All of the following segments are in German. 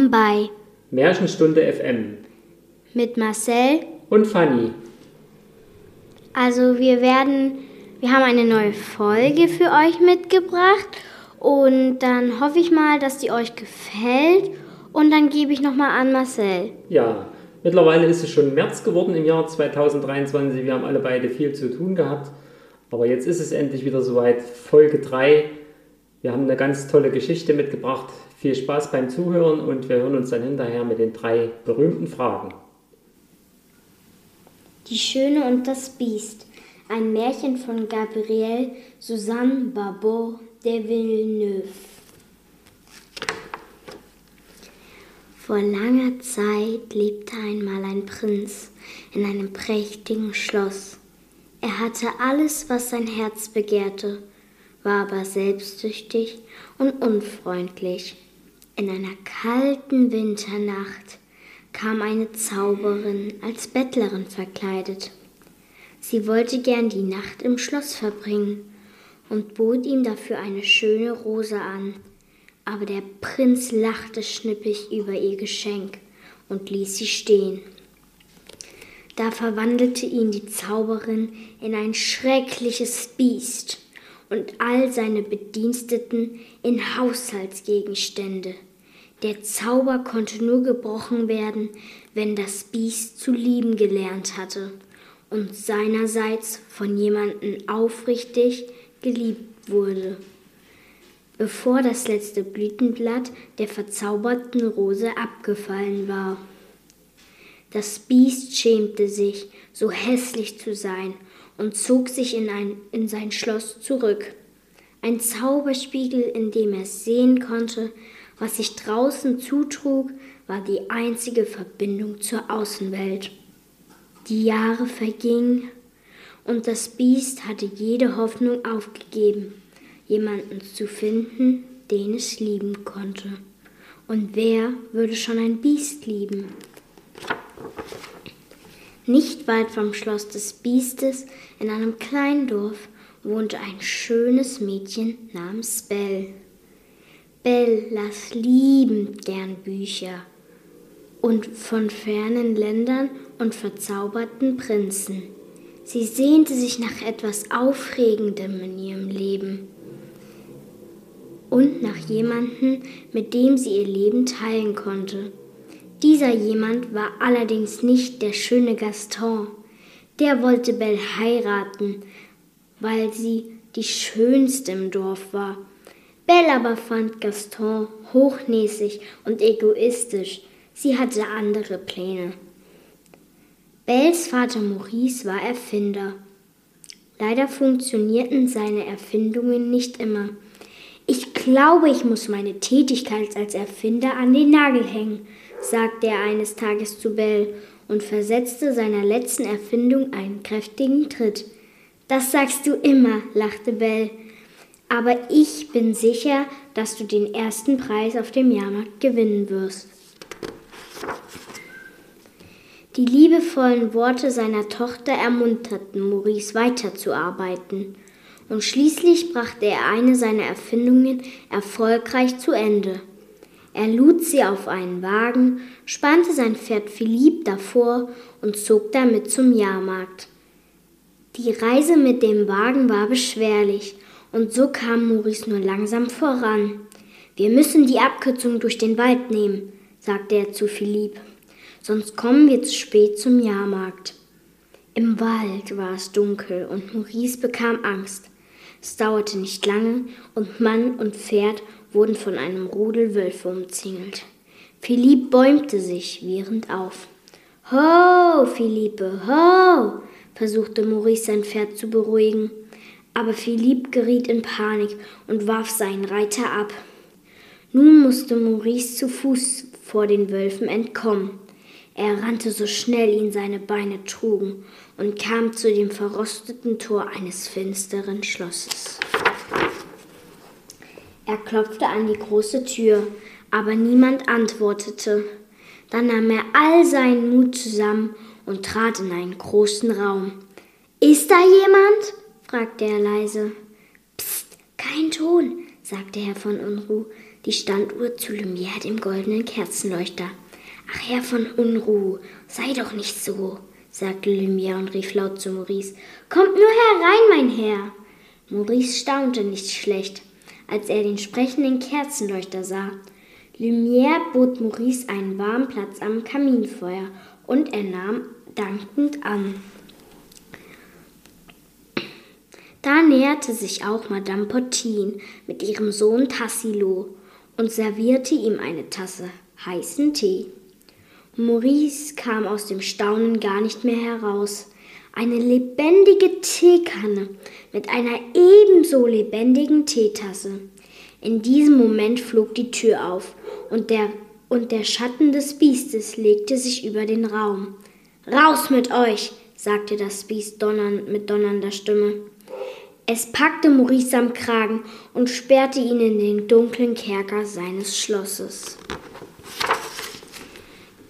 Willkommen bei Märchenstunde FM mit Marcel und Fanny. Also wir werden, wir haben eine neue Folge für euch mitgebracht und dann hoffe ich mal, dass die euch gefällt und dann gebe ich nochmal an Marcel. Ja, mittlerweile ist es schon März geworden im Jahr 2023. Wir haben alle beide viel zu tun gehabt, aber jetzt ist es endlich wieder soweit. Folge 3. Wir haben eine ganz tolle Geschichte mitgebracht. Viel Spaß beim Zuhören und wir hören uns dann hinterher mit den drei berühmten Fragen. Die Schöne und das Biest. Ein Märchen von Gabrielle Suzanne Barbot de Villeneuve. Vor langer Zeit lebte einmal ein Prinz in einem prächtigen Schloss. Er hatte alles, was sein Herz begehrte, war aber selbstsüchtig und unfreundlich. In einer kalten Winternacht kam eine Zauberin als Bettlerin verkleidet. Sie wollte gern die Nacht im Schloss verbringen und bot ihm dafür eine schöne Rose an. Aber der Prinz lachte schnippig über ihr Geschenk und ließ sie stehen. Da verwandelte ihn die Zauberin in ein schreckliches Biest und all seine Bediensteten in Haushaltsgegenstände. Der Zauber konnte nur gebrochen werden, wenn das Biest zu lieben gelernt hatte und seinerseits von jemandem aufrichtig geliebt wurde. Bevor das letzte Blütenblatt der verzauberten Rose abgefallen war. Das Biest schämte sich, so hässlich zu sein, und zog sich in, ein, in sein Schloss zurück. Ein Zauberspiegel, in dem er sehen konnte, was sich draußen zutrug, war die einzige Verbindung zur Außenwelt. Die Jahre vergingen und das Biest hatte jede Hoffnung aufgegeben, jemanden zu finden, den es lieben konnte. Und wer würde schon ein Biest lieben? Nicht weit vom Schloss des Biestes, in einem kleinen Dorf, wohnte ein schönes Mädchen namens Belle. Bell las liebend gern Bücher und von fernen Ländern und verzauberten Prinzen. Sie sehnte sich nach etwas Aufregendem in ihrem Leben und nach jemandem, mit dem sie ihr Leben teilen konnte. Dieser jemand war allerdings nicht der schöne Gaston. Der wollte Belle heiraten, weil sie die schönste im Dorf war Belle aber fand Gaston hochnäsig und egoistisch. Sie hatte andere Pläne. Belles Vater Maurice war Erfinder. Leider funktionierten seine Erfindungen nicht immer. Ich glaube, ich muss meine Tätigkeit als Erfinder an den Nagel hängen, sagte er eines Tages zu Belle und versetzte seiner letzten Erfindung einen kräftigen Tritt. Das sagst du immer, lachte Belle aber ich bin sicher, dass du den ersten Preis auf dem Jahrmarkt gewinnen wirst. Die liebevollen Worte seiner Tochter ermunterten Maurice weiterzuarbeiten, und schließlich brachte er eine seiner Erfindungen erfolgreich zu Ende. Er lud sie auf einen Wagen, spannte sein Pferd Philipp davor und zog damit zum Jahrmarkt. Die Reise mit dem Wagen war beschwerlich, und so kam Maurice nur langsam voran. Wir müssen die Abkürzung durch den Wald nehmen, sagte er zu Philipp, sonst kommen wir zu spät zum Jahrmarkt. Im Wald war es dunkel und Maurice bekam Angst. Es dauerte nicht lange und Mann und Pferd wurden von einem Rudel Wölfe umzingelt. Philipp bäumte sich wiehernd auf. Ho, Philippe, ho! versuchte Maurice sein Pferd zu beruhigen aber Philipp geriet in Panik und warf seinen Reiter ab. Nun musste Maurice zu Fuß vor den Wölfen entkommen. Er rannte so schnell ihn seine Beine trugen und kam zu dem verrosteten Tor eines finsteren Schlosses. Er klopfte an die große Tür, aber niemand antwortete. Dann nahm er all seinen Mut zusammen und trat in einen großen Raum. Ist da jemand? fragte er leise. Psst, kein Ton, sagte Herr von Unruh. die Standuhr zu Lumière, dem goldenen Kerzenleuchter. Ach Herr von Unruhe, sei doch nicht so, sagte Lumière und rief laut zu Maurice. Kommt nur herein, mein Herr. Maurice staunte nicht schlecht, als er den sprechenden Kerzenleuchter sah. Lumière bot Maurice einen warmen Platz am Kaminfeuer und er nahm dankend an. Da näherte sich auch Madame Pottin mit ihrem Sohn Tassilo und servierte ihm eine Tasse heißen Tee. Maurice kam aus dem Staunen gar nicht mehr heraus. Eine lebendige Teekanne mit einer ebenso lebendigen Teetasse. In diesem Moment flog die Tür auf und der, und der Schatten des Biestes legte sich über den Raum. Raus mit euch, sagte das Biest donnernd, mit donnernder Stimme. Es packte Maurice am Kragen und sperrte ihn in den dunklen Kerker seines Schlosses.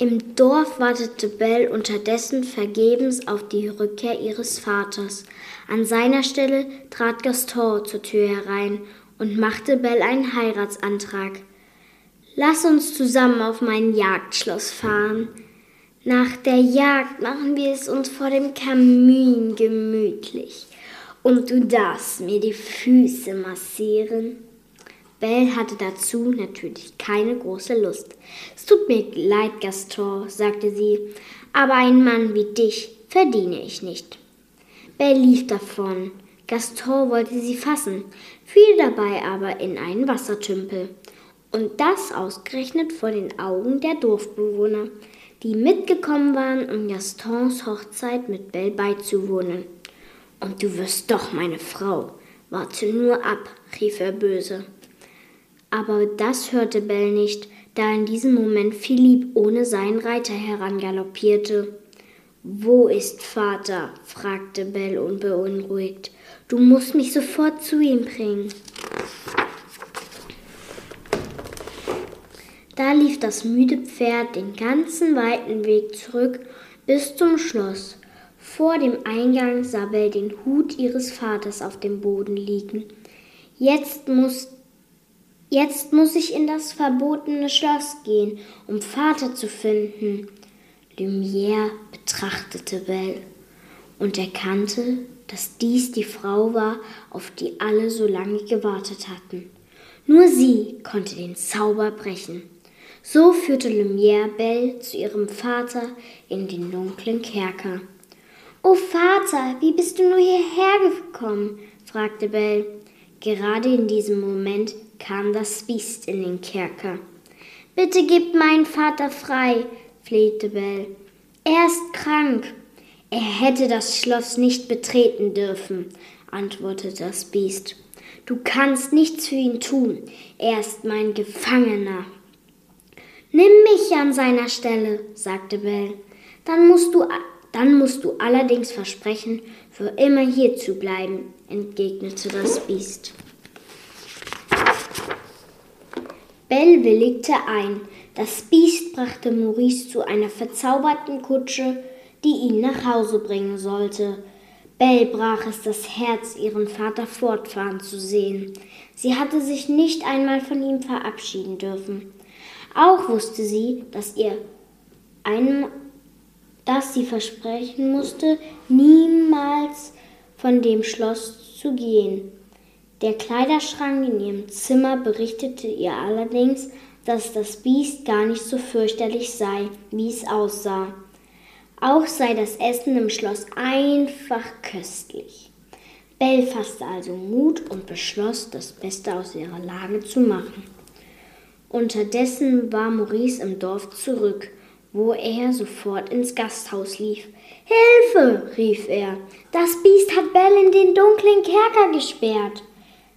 Im Dorf wartete Belle unterdessen vergebens auf die Rückkehr ihres Vaters. An seiner Stelle trat Gaston zur Tür herein und machte Belle einen Heiratsantrag. Lass uns zusammen auf mein Jagdschloss fahren. Nach der Jagd machen wir es uns vor dem Kamin gemütlich und du darfst mir die Füße massieren. Belle hatte dazu natürlich keine große Lust. Es tut mir leid, Gaston, sagte sie, aber einen Mann wie dich verdiene ich nicht. Belle lief davon. Gaston wollte sie fassen, fiel dabei aber in einen Wassertümpel. Und das ausgerechnet vor den Augen der Dorfbewohner, die mitgekommen waren, um Gastons Hochzeit mit Belle beizuwohnen. Und du wirst doch meine Frau. Warte nur ab, rief er böse. Aber das hörte Bell nicht, da in diesem Moment Philipp ohne seinen Reiter herangaloppierte. Wo ist Vater? fragte Bell unbeunruhigt. Du musst mich sofort zu ihm bringen. Da lief das müde Pferd den ganzen weiten Weg zurück bis zum Schloss. Vor dem Eingang sah Bell den Hut ihres Vaters auf dem Boden liegen. Jetzt muss, jetzt muss ich in das verbotene Schloss gehen, um Vater zu finden. Lumière betrachtete Bell und erkannte, dass dies die Frau war, auf die alle so lange gewartet hatten. Nur sie konnte den Zauber brechen. So führte Lumière Bell zu ihrem Vater in den dunklen Kerker. Oh Vater, wie bist du nur hierher gekommen? fragte Bell. Gerade in diesem Moment kam das Biest in den Kerker. Bitte gib meinen Vater frei, flehte Bell. Er ist krank. Er hätte das Schloss nicht betreten dürfen, antwortete das Biest. Du kannst nichts für ihn tun. Er ist mein Gefangener. Nimm mich an seiner Stelle, sagte Bell. Dann musst du dann musst du allerdings versprechen, für immer hier zu bleiben, entgegnete das Biest. Bell willigte ein. Das Biest brachte Maurice zu einer verzauberten Kutsche, die ihn nach Hause bringen sollte. Bell brach es das Herz, ihren Vater fortfahren zu sehen. Sie hatte sich nicht einmal von ihm verabschieden dürfen. Auch wusste sie, dass ihr einem dass sie versprechen musste, niemals von dem Schloss zu gehen. Der Kleiderschrank in ihrem Zimmer berichtete ihr allerdings, dass das Biest gar nicht so fürchterlich sei, wie es aussah. Auch sei das Essen im Schloss einfach köstlich. Belle fasste also Mut und beschloss, das Beste aus ihrer Lage zu machen. Unterdessen war Maurice im Dorf zurück wo er sofort ins Gasthaus lief. Hilfe! rief er. Das Biest hat Bell in den dunklen Kerker gesperrt.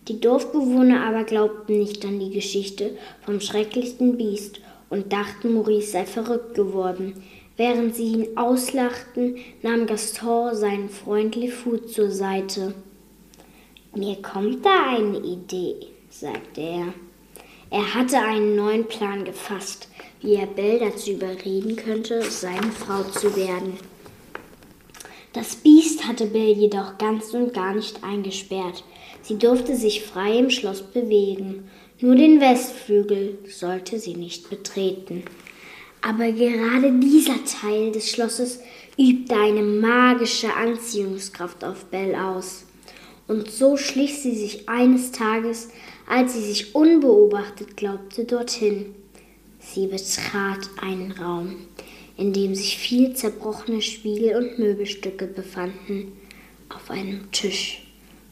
Die Dorfbewohner aber glaubten nicht an die Geschichte vom schrecklichsten Biest und dachten, Maurice sei verrückt geworden. Während sie ihn auslachten, nahm Gaston seinen Freund Lefou zur Seite. Mir kommt da eine Idee, sagte er. Er hatte einen neuen Plan gefasst wie er Bell dazu überreden könnte, seine Frau zu werden. Das Biest hatte Bell jedoch ganz und gar nicht eingesperrt. Sie durfte sich frei im Schloss bewegen. Nur den Westflügel sollte sie nicht betreten. Aber gerade dieser Teil des Schlosses übte eine magische Anziehungskraft auf Belle aus. Und so schlich sie sich eines Tages, als sie sich unbeobachtet glaubte, dorthin. Sie betrat einen Raum, in dem sich viele zerbrochene Spiegel und Möbelstücke befanden. Auf einem Tisch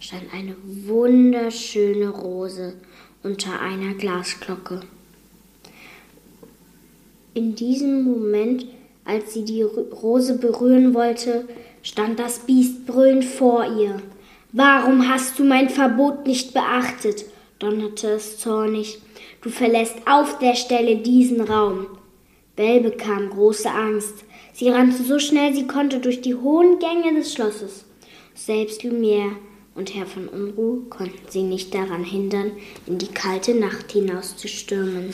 stand eine wunderschöne Rose unter einer Glasglocke. In diesem Moment, als sie die Rose berühren wollte, stand das Biest brüllend vor ihr. Warum hast du mein Verbot nicht beachtet? donnerte es zornig. Du verlässt auf der Stelle diesen Raum. Belle bekam große Angst. Sie rannte so schnell sie konnte durch die hohen Gänge des Schlosses. Selbst Lumière und Herr von Unruh konnten sie nicht daran hindern, in die kalte Nacht hinauszustürmen.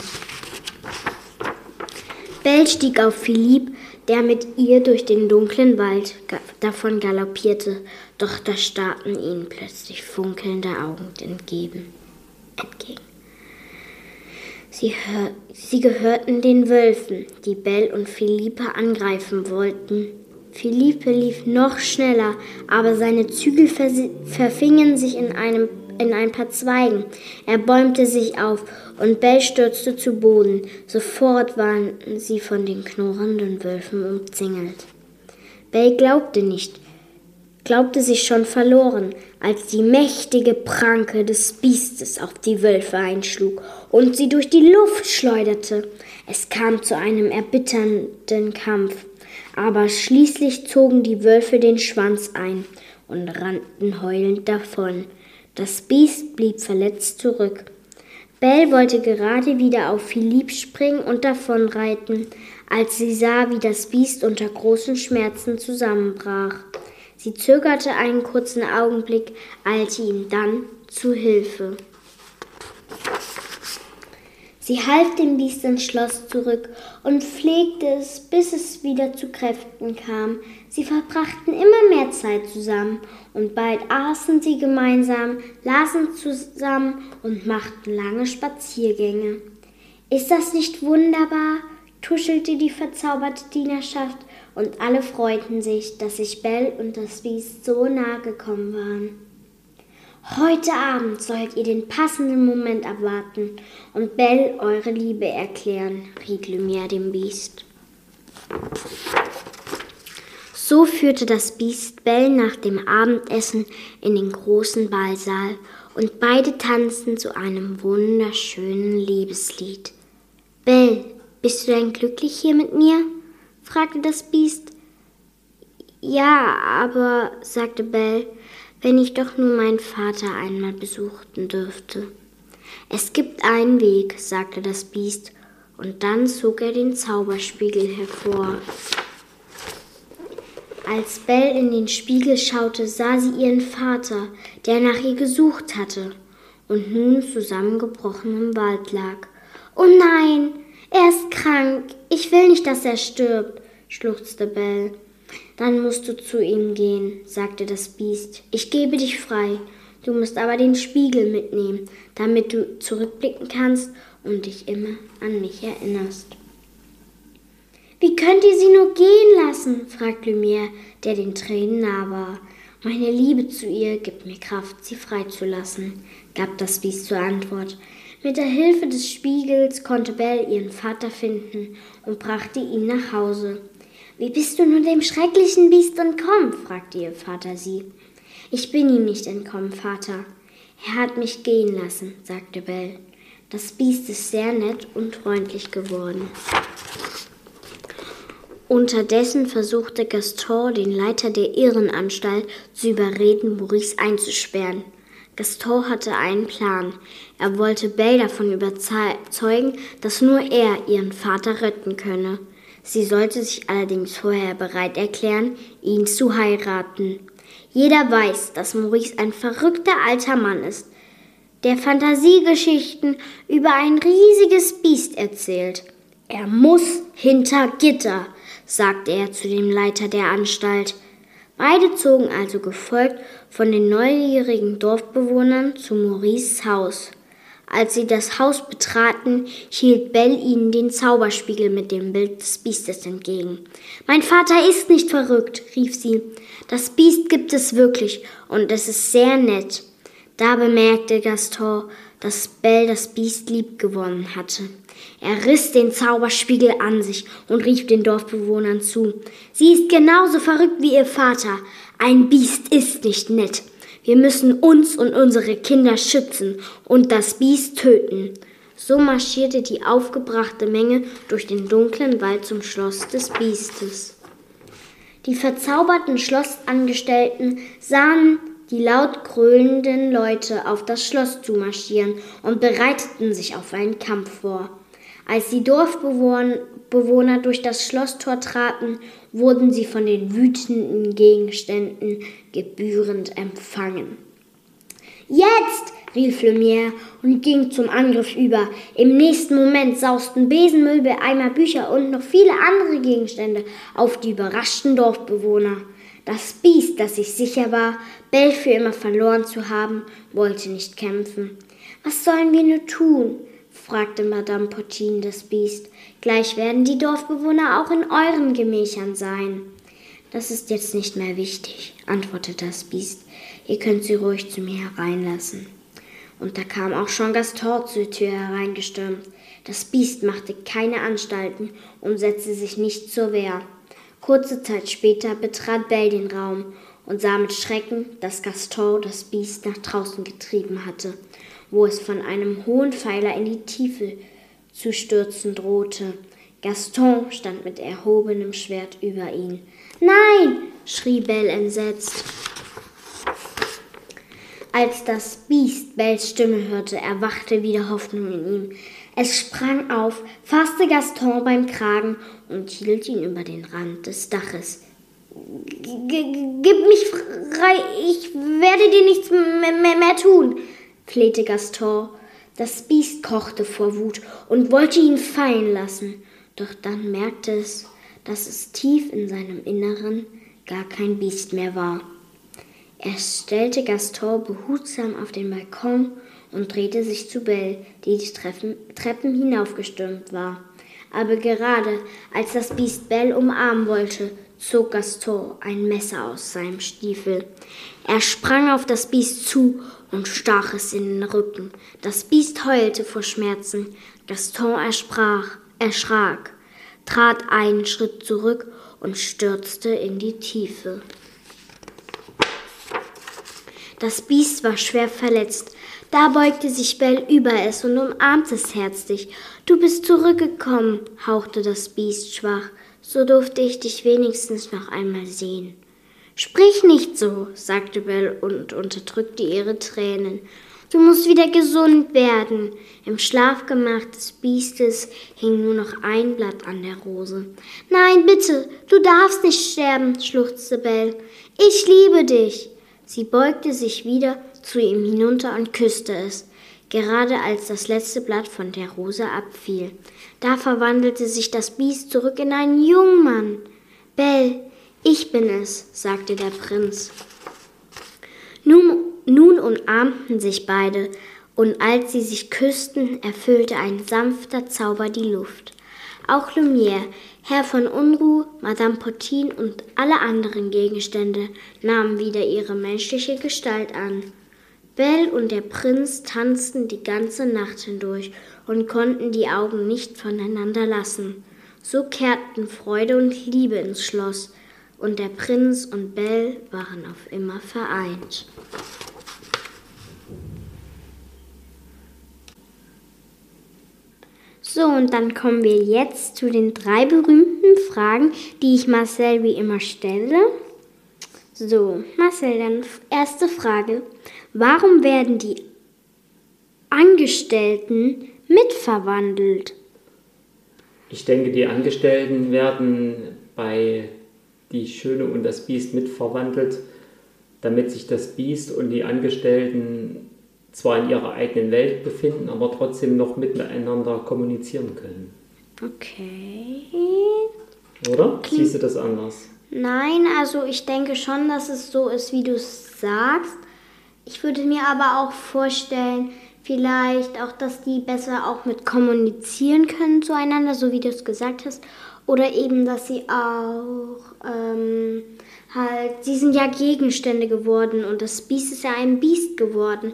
Belle stieg auf Philipp, der mit ihr durch den dunklen Wald davon galoppierte, doch da starrten ihnen plötzlich funkelnde Augen entgegen. Sie, sie gehörten den Wölfen, die Belle und Philippe angreifen wollten. Philippe lief noch schneller, aber seine Zügel verfingen sich in, einem, in ein paar Zweigen. Er bäumte sich auf und Bell stürzte zu Boden. Sofort waren sie von den knurrenden Wölfen umzingelt. Bell glaubte nicht, glaubte sich schon verloren, als die mächtige Pranke des Biestes auf die Wölfe einschlug und sie durch die Luft schleuderte. Es kam zu einem erbitternden Kampf, aber schließlich zogen die Wölfe den Schwanz ein und rannten heulend davon. Das Biest blieb verletzt zurück. Belle wollte gerade wieder auf Philipp springen und davonreiten, als sie sah, wie das Biest unter großen Schmerzen zusammenbrach. Sie zögerte einen kurzen Augenblick, eilte ihm dann zu Hilfe. Sie half dem Biest ins Schloss zurück und pflegte es, bis es wieder zu Kräften kam. Sie verbrachten immer mehr Zeit zusammen und bald aßen sie gemeinsam, lasen zusammen und machten lange Spaziergänge. Ist das nicht wunderbar? tuschelte die verzauberte Dienerschaft und alle freuten sich, dass sich Bell und das Biest so nahe gekommen waren. Heute Abend sollt ihr den passenden Moment abwarten und Bell eure Liebe erklären, riet Lumière dem Biest. So führte das Biest Bell nach dem Abendessen in den großen Ballsaal und beide tanzten zu einem wunderschönen Liebeslied. Bell, bist du denn glücklich hier mit mir? fragte das Biest. Ja, aber, sagte Bell, wenn ich doch nur meinen Vater einmal besuchten dürfte. Es gibt einen Weg, sagte das Biest, und dann zog er den Zauberspiegel hervor. Als Belle in den Spiegel schaute, sah sie ihren Vater, der nach ihr gesucht hatte und nun zusammengebrochen im Wald lag. Oh nein, er ist krank. Ich will nicht, dass er stirbt, schluchzte Belle. Dann musst du zu ihm gehen, sagte das Biest. Ich gebe dich frei. Du musst aber den Spiegel mitnehmen, damit du zurückblicken kannst und dich immer an mich erinnerst. Wie könnt ihr sie nur gehen lassen? fragte Lumière, der den Tränen nah war. Meine Liebe zu ihr gibt mir Kraft, sie freizulassen, gab das Biest zur Antwort. Mit der Hilfe des Spiegels konnte Belle ihren Vater finden und brachte ihn nach Hause. Wie bist du nun dem schrecklichen Biest entkommen? fragte ihr Vater sie. Ich bin ihm nicht entkommen, Vater. Er hat mich gehen lassen, sagte Belle. Das Biest ist sehr nett und freundlich geworden. Unterdessen versuchte Gaston, den Leiter der Irrenanstalt, zu überreden, Maurice einzusperren. Gaston hatte einen Plan. Er wollte Belle davon überzeugen, dass nur er ihren Vater retten könne. Sie sollte sich allerdings vorher bereit erklären, ihn zu heiraten. Jeder weiß, dass Maurice ein verrückter alter Mann ist, der Fantasiegeschichten über ein riesiges Biest erzählt. Er muss hinter Gitter, sagte er zu dem Leiter der Anstalt. Beide zogen also gefolgt von den neugierigen Dorfbewohnern zu Maurices Haus. Als sie das Haus betraten, hielt Belle ihnen den Zauberspiegel mit dem Bild des Biestes entgegen. Mein Vater ist nicht verrückt, rief sie. Das Biest gibt es wirklich, und es ist sehr nett. Da bemerkte Gaston, dass Belle das Biest lieb gewonnen hatte. Er riss den Zauberspiegel an sich und rief den Dorfbewohnern zu. Sie ist genauso verrückt wie ihr Vater. Ein Biest ist nicht nett. Wir müssen uns und unsere Kinder schützen und das Biest töten. So marschierte die aufgebrachte Menge durch den dunklen Wald zum Schloss des Biestes. Die verzauberten Schlossangestellten sahen die laut grölenden Leute auf das Schloss zumarschieren und bereiteten sich auf einen Kampf vor. Als die Dorfbewohner durch das Schlosstor traten, wurden sie von den wütenden Gegenständen gebührend empfangen. Jetzt! rief Lumière und ging zum Angriff über. Im nächsten Moment sausten Besenmüll, Eimer, Bücher und noch viele andere Gegenstände auf die überraschten Dorfbewohner. Das Biest, das sich sicher war, Bell für immer verloren zu haben, wollte nicht kämpfen. Was sollen wir nur tun? Fragte Madame Potin das Biest. Gleich werden die Dorfbewohner auch in euren Gemächern sein. Das ist jetzt nicht mehr wichtig, antwortete das Biest. Ihr könnt sie ruhig zu mir hereinlassen. Und da kam auch schon Gaston zur Tür hereingestürmt. Das Biest machte keine Anstalten und setzte sich nicht zur Wehr. Kurze Zeit später betrat Bell den Raum und sah mit Schrecken, dass Gaston das Biest nach draußen getrieben hatte wo es von einem hohen Pfeiler in die Tiefe zu stürzen drohte. Gaston stand mit erhobenem Schwert über ihn. Nein! schrie Belle entsetzt. Als das Biest Bells Stimme hörte, erwachte wieder Hoffnung in ihm. Es sprang auf, fasste Gaston beim Kragen und hielt ihn über den Rand des Daches. Gib mich frei, ich werde dir nichts mehr tun, flehte Gaston. Das Biest kochte vor Wut und wollte ihn fallen lassen, doch dann merkte es, dass es tief in seinem Inneren gar kein Biest mehr war. Er stellte Gaston behutsam auf den Balkon und drehte sich zu Belle, die die Treppen, Treppen hinaufgestürmt war. Aber gerade als das Biest Belle umarmen wollte, zog Gaston ein Messer aus seinem Stiefel. Er sprang auf das Biest zu und stach es in den Rücken. Das Biest heulte vor Schmerzen. Gaston ersprach, erschrak, trat einen Schritt zurück und stürzte in die Tiefe. Das Biest war schwer verletzt. Da beugte sich Bell über es und umarmte es herzlich. Du bist zurückgekommen, hauchte das Biest schwach. So durfte ich dich wenigstens noch einmal sehen. Sprich nicht so, sagte Belle und unterdrückte ihre Tränen. Du musst wieder gesund werden. Im Schlafgemach des Biestes hing nur noch ein Blatt an der Rose. Nein, bitte, du darfst nicht sterben, schluchzte Belle. Ich liebe dich. Sie beugte sich wieder zu ihm hinunter und küsste es, gerade als das letzte Blatt von der Rose abfiel. Da verwandelte sich das Biest zurück in einen Jungmann. Belle, ich bin es, sagte der Prinz. Nun, nun umarmten sich beide, und als sie sich küssten, erfüllte ein sanfter Zauber die Luft. Auch Lumière, Herr von Unruh, Madame Potin und alle anderen Gegenstände nahmen wieder ihre menschliche Gestalt an. Belle und der Prinz tanzten die ganze Nacht hindurch und konnten die Augen nicht voneinander lassen. So kehrten Freude und Liebe ins Schloss, und der Prinz und Belle waren auf immer vereint. So, und dann kommen wir jetzt zu den drei berühmten Fragen, die ich Marcel wie immer stelle. So, Marcel, dann erste Frage. Warum werden die Angestellten mitverwandelt? Ich denke, die Angestellten werden bei die Schöne und das Biest mitverwandelt, damit sich das Biest und die Angestellten zwar in ihrer eigenen Welt befinden, aber trotzdem noch miteinander kommunizieren können. Okay. Oder? Klingt Siehst du das anders? Nein, also ich denke schon, dass es so ist, wie du es sagst. Ich würde mir aber auch vorstellen, Vielleicht auch, dass die besser auch mit kommunizieren können zueinander, so wie du es gesagt hast. Oder eben, dass sie auch ähm, halt, sie sind ja Gegenstände geworden und das Biest ist ja ein Biest geworden.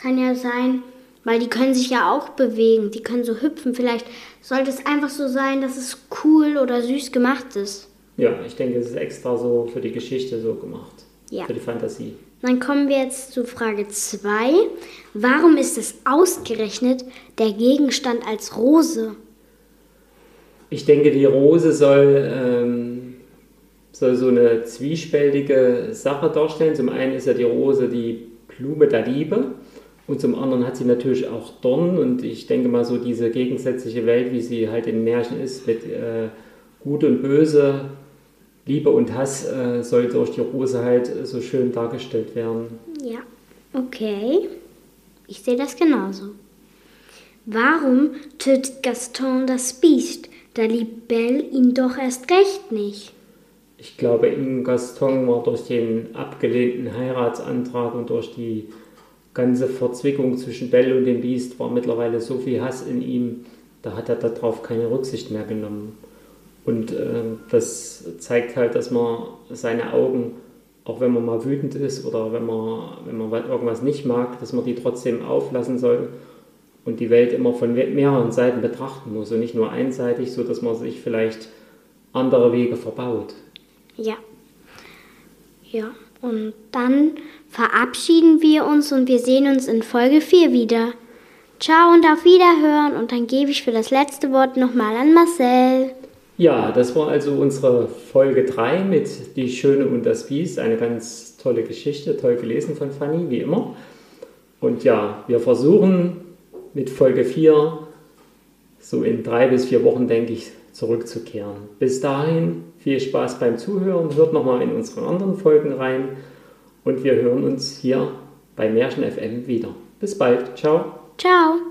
Kann ja sein, weil die können sich ja auch bewegen, die können so hüpfen. Vielleicht sollte es einfach so sein, dass es cool oder süß gemacht ist. Ja, ich denke, es ist extra so für die Geschichte so gemacht. Ja. Für die Fantasie. Dann kommen wir jetzt zu Frage 2. Warum ist es ausgerechnet der Gegenstand als Rose? Ich denke, die Rose soll, ähm, soll so eine zwiespältige Sache darstellen. Zum einen ist ja die Rose die Blume der Liebe und zum anderen hat sie natürlich auch Dornen und ich denke mal so diese gegensätzliche Welt, wie sie halt in Märchen ist, mit äh, Gut und Böse, Liebe und Hass, äh, soll durch die Rose halt so schön dargestellt werden. Ja, okay. Ich sehe das genauso. Warum tötet Gaston das Biest? Da liebt Belle ihn doch erst recht nicht. Ich glaube, in Gaston war durch den abgelehnten Heiratsantrag und durch die ganze Verzwickung zwischen Belle und dem Biest war mittlerweile so viel Hass in ihm, da hat er darauf keine Rücksicht mehr genommen. Und äh, das zeigt halt, dass man seine Augen, auch wenn man mal wütend ist oder wenn man, wenn man irgendwas nicht mag, dass man die trotzdem auflassen soll und die Welt immer von mehreren Seiten betrachten muss und nicht nur einseitig, so dass man sich vielleicht andere Wege verbaut. Ja. Ja, und dann verabschieden wir uns und wir sehen uns in Folge 4 wieder. Ciao und auf Wiederhören und dann gebe ich für das letzte Wort nochmal an Marcel. Ja, das war also unsere Folge 3 mit Die Schöne und das Biest. Eine ganz tolle Geschichte, toll gelesen von Fanny, wie immer. Und ja, wir versuchen mit Folge 4 so in drei bis vier Wochen, denke ich, zurückzukehren. Bis dahin viel Spaß beim Zuhören. Hört nochmal in unsere anderen Folgen rein. Und wir hören uns hier bei Märchen FM wieder. Bis bald. Ciao. Ciao.